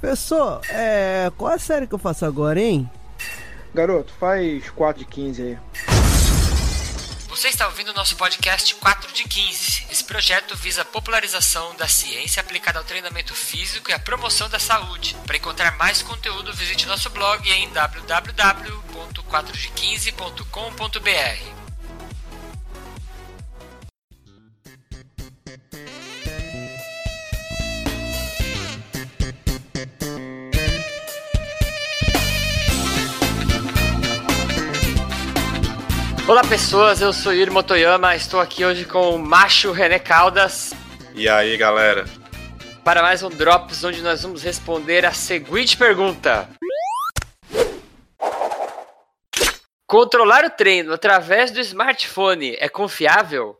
Professor, é. Qual a série que eu faço agora, hein? Garoto, faz 4 de 15 aí. Você está ouvindo o nosso podcast 4 de 15. Esse projeto visa a popularização da ciência aplicada ao treinamento físico e à promoção da saúde. Para encontrar mais conteúdo, visite nosso blog em www.4de15.com.br. Olá pessoas, eu sou Yuri Motoyama, estou aqui hoje com o macho René Caldas. E aí galera? Para mais um Drops, onde nós vamos responder a seguinte pergunta: Controlar o treino através do smartphone é confiável?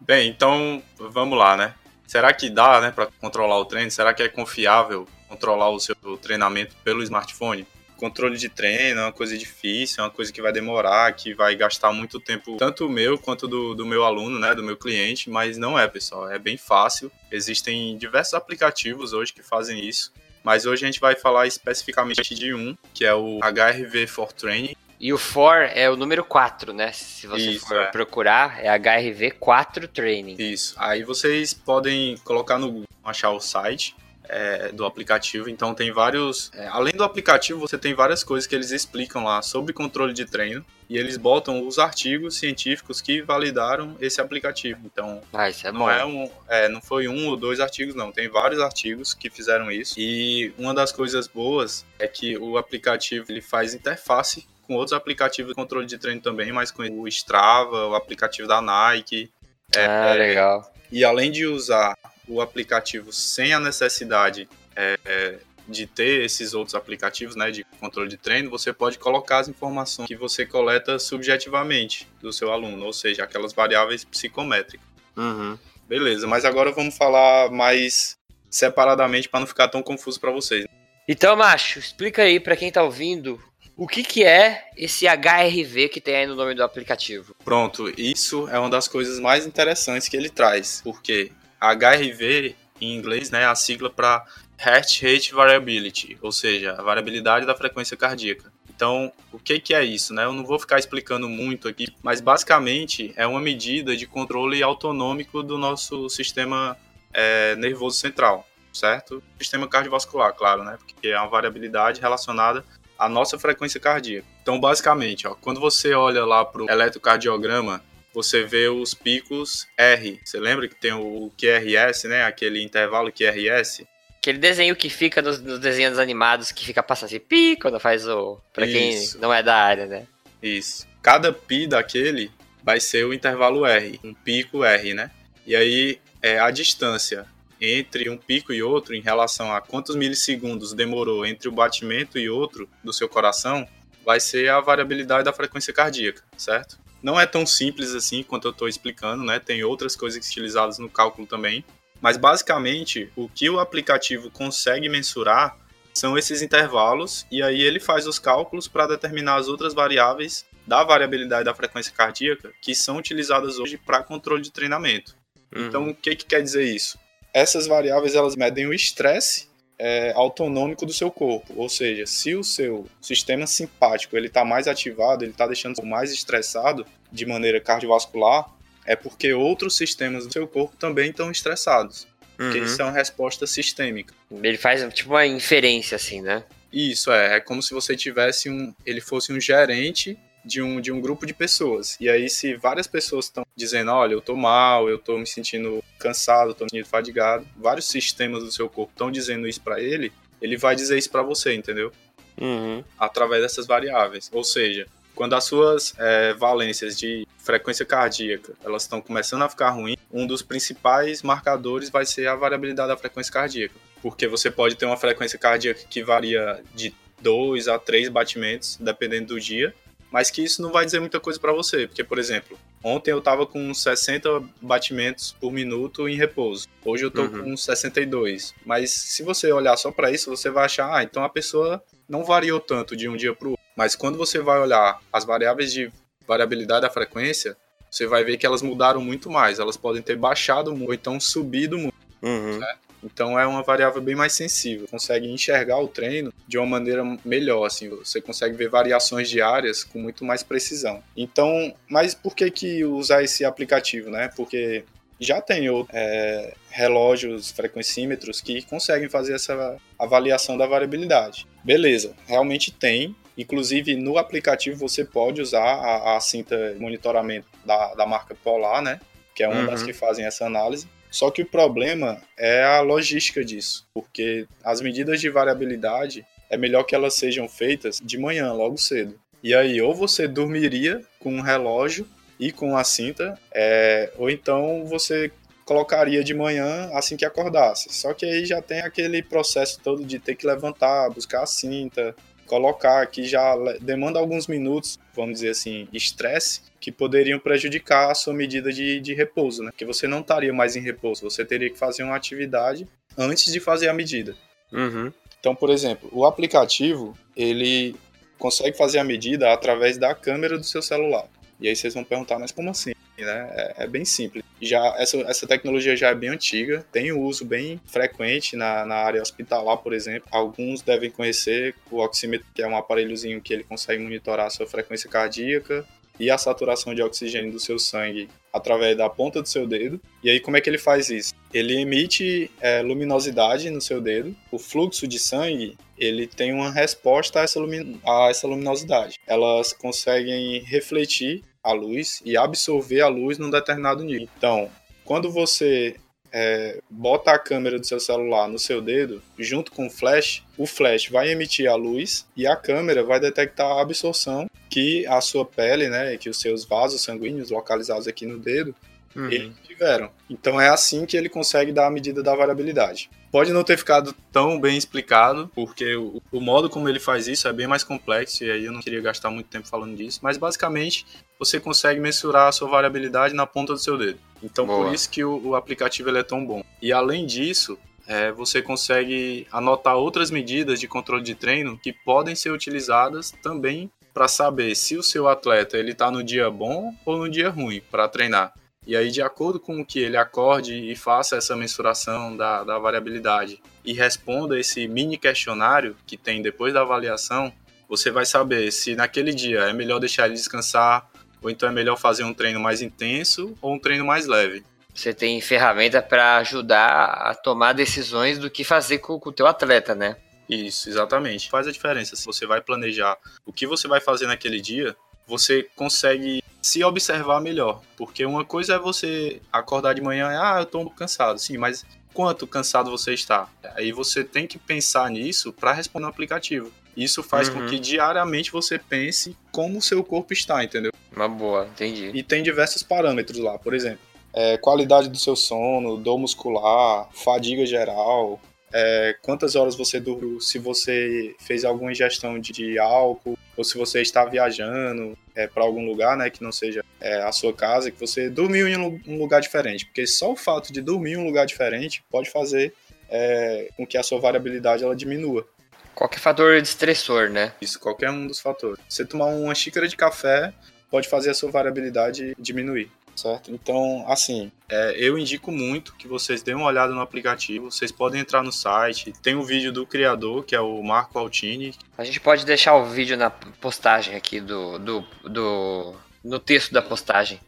Bem, então vamos lá, né? Será que dá, né, para controlar o treino? Será que é confiável controlar o seu treinamento pelo smartphone? Controle de treino é uma coisa difícil, é uma coisa que vai demorar, que vai gastar muito tempo, tanto o meu quanto do, do meu aluno, né, do meu cliente, mas não é, pessoal, é bem fácil. Existem diversos aplicativos hoje que fazem isso, mas hoje a gente vai falar especificamente de um, que é o HRV for Training. E o for é o número 4, né? Se você Isso, for é. procurar, é HRV 4 Training. Isso. Aí vocês podem colocar no Google, achar o site é, do aplicativo. Então tem vários. é, além do aplicativo, você tem várias coisas que eles explicam lá sobre controle de treino. E eles botam os artigos científicos que validaram esse aplicativo. Então, Ah, é não, bom. é um, é, não foi um ou dois artigos, não. Tem vários artigos que fizeram isso. E uma das coisas boas é que o aplicativo ele faz interface com outros aplicativos de controle de treino também, mas com o Strava, o aplicativo da Nike. É, ah, legal. e além de usar o aplicativo sem a necessidade é, é, de ter esses outros aplicativos né, de controle de treino, você pode colocar as informações que você coleta subjetivamente do seu aluno, ou seja, aquelas variáveis psicométricas. Uhum. Beleza, mas agora vamos falar mais separadamente para não ficar tão confuso para vocês. Então, macho, explica aí pra quem tá ouvindo o que que é esse HRV que tem aí no nome do aplicativo. Pronto, isso é uma das coisas mais interessantes que ele traz, porque HRV em inglês né, é a sigla para Heart Rate Variability, ou seja, a variabilidade da frequência cardíaca. Então, o que, que é isso? Né? Eu não vou ficar explicando muito aqui, mas basicamente é uma medida de controle autonômico do nosso sistema é, nervoso central, certo? Sistema cardiovascular, claro, né? porque é uma variabilidade relacionada à nossa frequência cardíaca. Então, basicamente, ó, quando você olha lá para o eletrocardiograma, você vê os picos R. Você lembra que tem o QRS, né? Aquele intervalo QRS? Aquele desenho que fica nos, nos desenhos animados que fica passando assim, pi, quando faz o. Pra Isso. quem não é da área, né? Isso. Cada pi daquele vai ser o intervalo R, um pico R, né? E aí é a distância entre um pico e outro em relação a quantos milissegundos demorou entre o batimento e outro do seu coração, vai ser a variabilidade da frequência cardíaca, certo? Não é tão simples assim quanto eu estou explicando, né? Tem outras coisas utilizadas no cálculo também. Mas basicamente, o que o aplicativo consegue mensurar são esses intervalos, e aí ele faz os cálculos para determinar as outras variáveis da variabilidade da frequência cardíaca que são utilizadas hoje para controle de treinamento. Então, o que, que quer dizer isso? Essas variáveis elas medem o estresse é, autonômico do seu corpo, ou seja, se o seu sistema simpático ele está mais ativado, ele está deixando mais estressado de maneira cardiovascular, é porque outros sistemas do seu corpo também estão estressados, porque Uhum. isso é uma resposta sistêmica. Ele faz tipo uma inferência, assim, né? Isso é, é como se você tivesse um, ele fosse um gerente de um, de um grupo de pessoas. E aí, se várias pessoas estão dizendo, olha, eu tô mal, eu tô me sentindo cansado, tô me sentindo fadigado, vários sistemas do seu corpo estão dizendo isso para ele, ele vai dizer isso para você, entendeu? Uhum. Através dessas variáveis. Ou seja, quando as suas é, valências de frequência cardíaca elas estão começando a ficar ruins, um dos principais marcadores vai ser a variabilidade da frequência cardíaca. Porque você pode ter uma frequência cardíaca que varia de 2 a 3 batimentos, dependendo do dia, mas que isso não vai dizer muita coisa para você. Porque, por exemplo, ontem eu tava com 60 batimentos por minuto em repouso. Hoje eu tô Uhum. com 62. Mas se você olhar só para isso, você vai achar, ah, então a pessoa não variou tanto de um dia para o outro. Mas quando você vai olhar as variáveis de variabilidade da frequência, você vai ver que elas mudaram muito mais. Elas podem ter baixado muito, ou então subido muito. Uhum. Então é uma variável bem mais sensível, consegue enxergar o treino de uma maneira melhor, assim, você consegue ver variações diárias com muito mais precisão. Então, mas por que que usar esse aplicativo, né? Porque já tem é, relógios frequencímetros que conseguem fazer essa avaliação da variabilidade. Beleza, realmente tem. Inclusive no aplicativo você pode usar a, a cinta de monitoramento da, da marca Polar, né? Que é uma uhum. das que fazem essa análise. Só que o problema é a logística disso, porque as medidas de variabilidade é melhor que elas sejam feitas de manhã, logo cedo. E aí, ou você dormiria com um relógio e com a cinta, é, ou então você colocaria de manhã assim que acordasse. Só que aí já tem aquele processo todo de ter que levantar, buscar a cinta, colocar, que já demanda alguns minutos, vamos dizer assim, estresse, que poderiam prejudicar a sua medida de, de repouso, né? Que você não estaria mais em repouso, você teria que fazer uma atividade antes de fazer a medida. Uhum. Então, por exemplo, o aplicativo, ele consegue fazer a medida através da câmera do seu celular. E aí vocês vão perguntar, mas como assim? Né? É, é, bem simples. Já essa, essa tecnologia já é bem antiga, tem um uso bem frequente na, na área hospitalar, por exemplo. Alguns devem conhecer o oxímetro, que é um aparelhozinho que ele consegue monitorar a sua frequência cardíaca e a saturação de oxigênio do seu sangue através da ponta do seu dedo. E aí, como é que ele faz isso? Ele emite é, luminosidade no seu dedo. O fluxo de sangue ele tem uma resposta a essa, a essa luminosidade. Elas conseguem refletir a luz e absorver a luz num determinado nível. Então, quando você é, bota a câmera do seu celular no seu dedo, junto com o flash, o flash vai emitir a luz e a câmera vai detectar a absorção que a sua pele, né, que os seus vasos sanguíneos localizados aqui no dedo, uhum. eles tiveram. Então é assim que ele consegue dar a medida da variabilidade. Pode não ter ficado tão bem explicado, porque o, o, modo como ele faz isso é bem mais complexo, e aí eu não queria gastar muito tempo falando disso, mas basicamente você consegue mensurar a sua variabilidade na ponta do seu dedo. Então Boa. por isso que o, o aplicativo é tão bom. E além disso, é, você consegue anotar outras medidas de controle de treino que podem ser utilizadas também para saber se o seu atleta ele está no dia bom ou no dia ruim para treinar. E aí, de acordo com o que ele acorde e faça essa mensuração da, da variabilidade e responda esse mini questionário que tem depois da avaliação, você vai saber se naquele dia é melhor deixar ele descansar ou então é melhor fazer um treino mais intenso ou um treino mais leve. Você tem ferramenta para ajudar a tomar decisões do que fazer com, com o teu atleta, né? Isso, exatamente. Faz a diferença. Se você vai planejar o que você vai fazer naquele dia, você consegue se observar melhor. Porque uma coisa é você acordar de manhã e, ah, eu tô cansado. Sim, mas quanto cansado você está? Aí você tem que pensar nisso para responder no aplicativo. Isso faz uhum. com que diariamente você pense como o seu corpo está, entendeu? Uma boa, entendi. E tem diversos parâmetros lá, por exemplo, é, qualidade do seu sono, dor muscular, fadiga geral, é, quantas horas você dormiu, se você fez alguma ingestão de, de álcool, ou se você está viajando é, para algum lugar, né, que não seja é, a sua casa, que você dormiu em um lugar diferente, porque só o fato de dormir em um lugar diferente pode fazer é, com que a sua variabilidade ela diminua. Qualquer fator de estressor, né? Isso, qualquer um dos fatores. Você tomar uma xícara de café pode fazer a sua variabilidade diminuir certo? Então, assim, é, eu indico muito que vocês deem uma olhada no aplicativo. Vocês podem entrar no site, tem o um vídeo do criador, que é o Marco Altini. A gente pode deixar o vídeo na postagem aqui do, do, do no texto da postagem.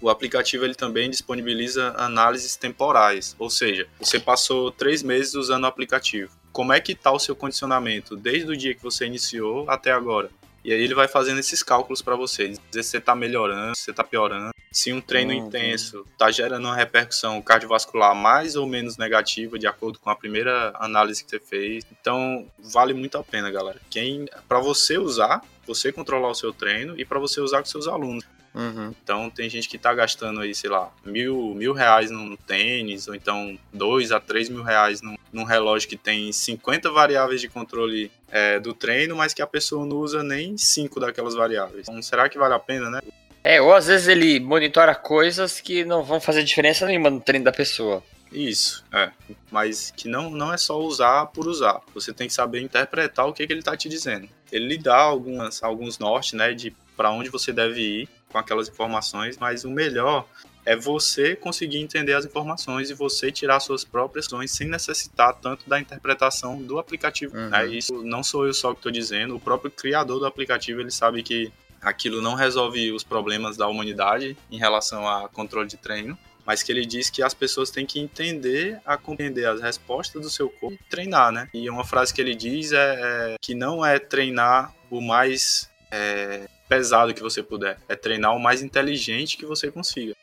O aplicativo ele também disponibiliza análises temporais, ou seja, você passou três meses usando o aplicativo. Como é que está o seu condicionamento desde o dia que você iniciou até agora? E aí ele vai fazendo esses cálculos para você, dizer se você está melhorando, se você está piorando, se um treino uhum. intenso está gerando uma repercussão cardiovascular mais ou menos negativa de acordo com a primeira análise que você fez. Então vale muito a pena, galera. Quem para você usar, você controlar o seu treino e para você usar com seus alunos. Uhum. Então tem gente que está gastando aí, sei lá, mil, mil reais num tênis, ou então dois a três mil reais num, num relógio que tem 50 variáveis de controle é, do treino, mas que a pessoa não usa nem cinco daquelas variáveis. Então será que vale a pena, né? É, ou às vezes ele monitora coisas que não vão fazer diferença nenhuma no treino da pessoa. Isso, é. Mas que não, não é só usar por usar. Você tem que saber interpretar o que, que ele está te dizendo. Ele lhe dá algumas, alguns nortes, né, de para onde você deve ir com aquelas informações, mas o melhor é você conseguir entender as informações e você tirar suas próprias ações sem necessitar tanto da interpretação do aplicativo. Uhum. É, isso não sou eu só que estou dizendo, o próprio criador do aplicativo ele sabe que aquilo não resolve os problemas da humanidade em relação a controle de treino, mas que ele diz que as pessoas têm que entender a compreender as respostas do seu corpo e treinar, né? E uma frase que ele diz é, é que não é treinar o mais é, pesado que você puder, é treinar o mais inteligente que você consiga.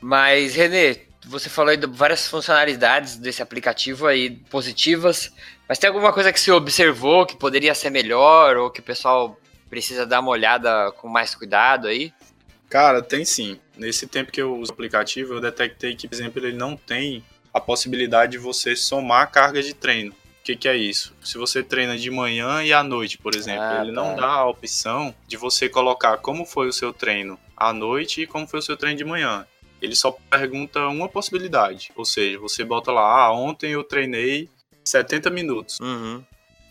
Mas, Renê, você falou aí de várias funcionalidades desse aplicativo aí positivas, mas tem alguma coisa que você observou que poderia ser melhor ou que o pessoal precisa dar uma olhada com mais cuidado aí? Cara, tem sim. Nesse tempo que eu uso o aplicativo, eu detectei que, por exemplo, ele não tem a possibilidade de você somar carga de treino. O que, que é isso? Se você treina de manhã e à noite, por exemplo, ah, ele tá. não dá a opção de você colocar como foi o seu treino à noite e como foi o seu treino de manhã ele só pergunta uma possibilidade. Ou seja, você bota lá, ah, ontem eu treinei 70 minutos. Uhum.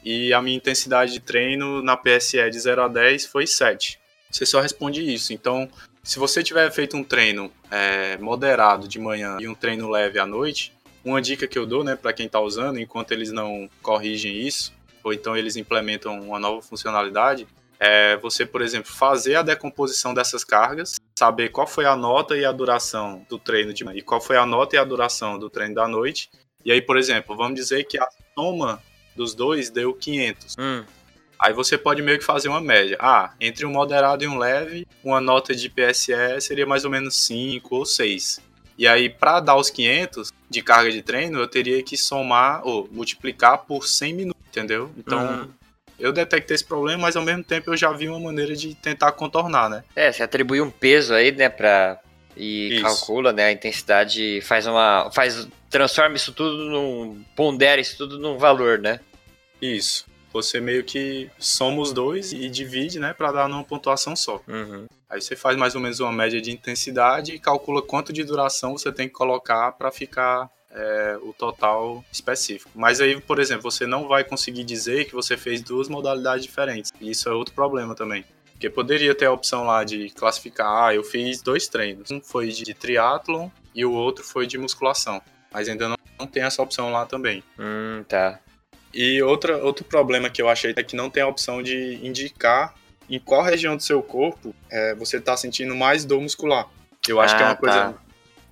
E a minha intensidade de treino na PSE de 0 a 10 foi 7. Você só responde isso. Então, se você tiver feito um treino é, moderado de manhã e um treino leve à noite, uma dica que eu dou, né, para quem está usando, enquanto eles não corrigem isso, ou então eles implementam uma nova funcionalidade, é você, por exemplo, fazer a decomposição dessas cargas, saber qual foi a nota e a duração do treino de manhã e qual foi a nota e a duração do treino da noite. E aí, por exemplo, vamos dizer que a soma dos dois deu 500. Hum. Aí você pode meio que fazer uma média. Ah, entre um moderado e um leve, uma nota de PSE seria mais ou menos 5 ou 6. E aí, para dar os 500 de carga de treino, eu teria que somar ou multiplicar por 100 minutos, entendeu? Então, uhum eu detectei esse problema, mas ao mesmo tempo eu já vi uma maneira de tentar contornar, né? É, você atribui um peso aí, né, pra. E isso. calcula, né, a intensidade, faz uma. faz. transforma isso tudo num. pondera isso tudo num valor, né? Isso. Você meio que soma os dois e divide, né, para dar numa pontuação só. Uhum. Aí você faz mais ou menos uma média de intensidade e calcula quanto de duração você tem que colocar para ficar é, o total específico. Mas aí, por exemplo, você não vai conseguir dizer que você fez duas modalidades diferentes. E isso é outro problema também. Porque poderia ter a opção lá de classificar, ah, eu fiz dois treinos. Um foi de triatlon e o outro foi de musculação. Mas ainda não, não tem essa opção lá também. Hum, tá. E outra, outro problema que eu achei é que não tem a opção de indicar em qual região do seu corpo é, você está sentindo mais dor muscular. Eu acho ah, que é uma ah, tá. coisa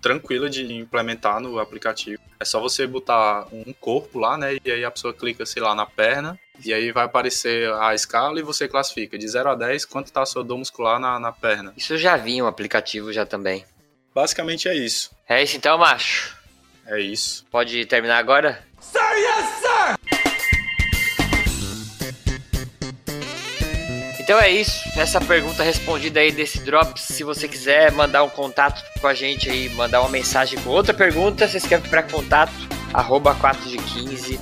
tranquila de implementar no aplicativo. É só você botar um corpo lá, né? E aí a pessoa clica, sei lá, na perna. E aí vai aparecer a escala e você classifica de 0 a 10 quanto está a sua dor muscular na, na perna. Isso eu já vi um aplicativo já também. Basicamente é isso. É isso então, macho? É isso. Pode terminar agora? Sir, yes, Então é isso, essa pergunta respondida aí desse Drops. Se você quiser mandar um contato com a gente aí, mandar uma mensagem com outra pergunta, você escreve para contato arroba 4 de 15.com.br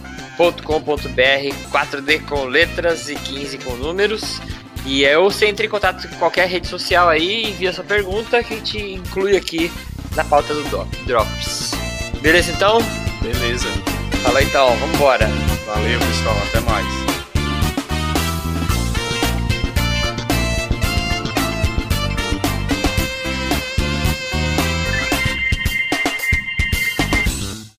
4D com letras e 15 com números. E eu você entre em contato com qualquer rede social aí, envia sua pergunta que a gente inclui aqui na pauta do Drops. Beleza então? Beleza. Fala então, vambora. Valeu pessoal, até mais.